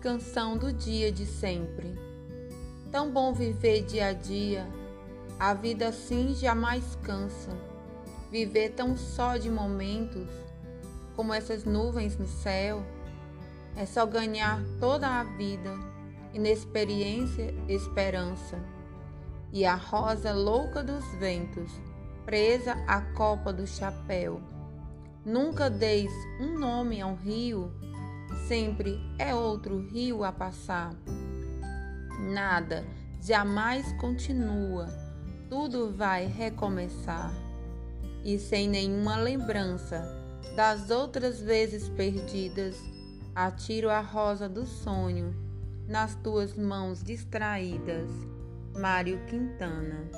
Canção do dia de sempre. Tão bom viver dia a dia, a vida assim jamais cansa. Viver tão só de momentos, como essas nuvens no céu, é só ganhar toda a vida, inexperiência, esperança. E a rosa louca dos ventos, presa à copa do chapéu. Nunca deis um nome a um rio sempre é outro rio a passar. Nada jamais continua, tudo vai recomeçar. E sem nenhuma lembrança das outras vezes perdidas, atiro a rosa do sonho nas tuas mãos distraídas. Mário Quintana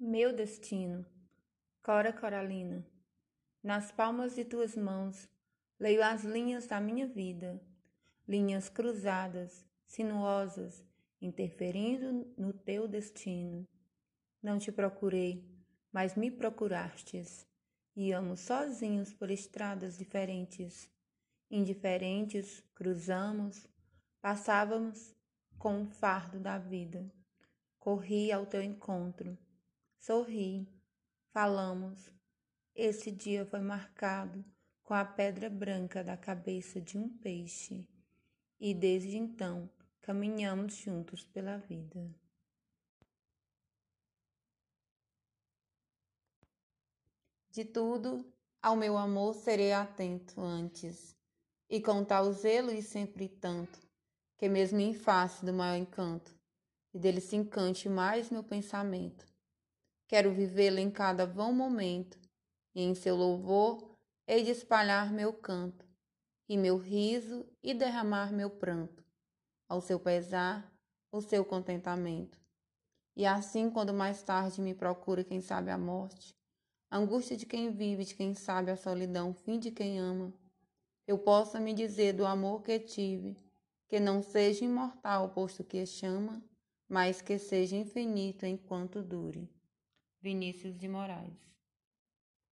Meu destino, Cora Coralina, nas palmas de tuas mãos leio as linhas da minha vida, linhas cruzadas, sinuosas, interferindo no teu destino. Não te procurei, mas me procurastes, e amo sozinhos por estradas diferentes. Indiferentes, cruzamos, passávamos com o fardo da vida. Corri ao teu encontro Sorri, falamos. Esse dia foi marcado com a pedra branca da cabeça de um peixe, e desde então caminhamos juntos pela vida. De tudo, ao meu amor serei atento antes, e com tal zelo e sempre tanto, que mesmo em face do maior encanto, e dele se encante mais meu pensamento, Quero vivê-lo em cada vão momento, e em seu louvor hei de espalhar meu canto, e meu riso e derramar meu pranto, ao seu pesar, o seu contentamento. E assim, quando mais tarde me procura quem sabe a morte, a angústia de quem vive, de quem sabe a solidão, fim de quem ama, eu possa me dizer do amor que tive, que não seja imortal, posto que chama, mas que seja infinito enquanto dure. Vinícius de Moraes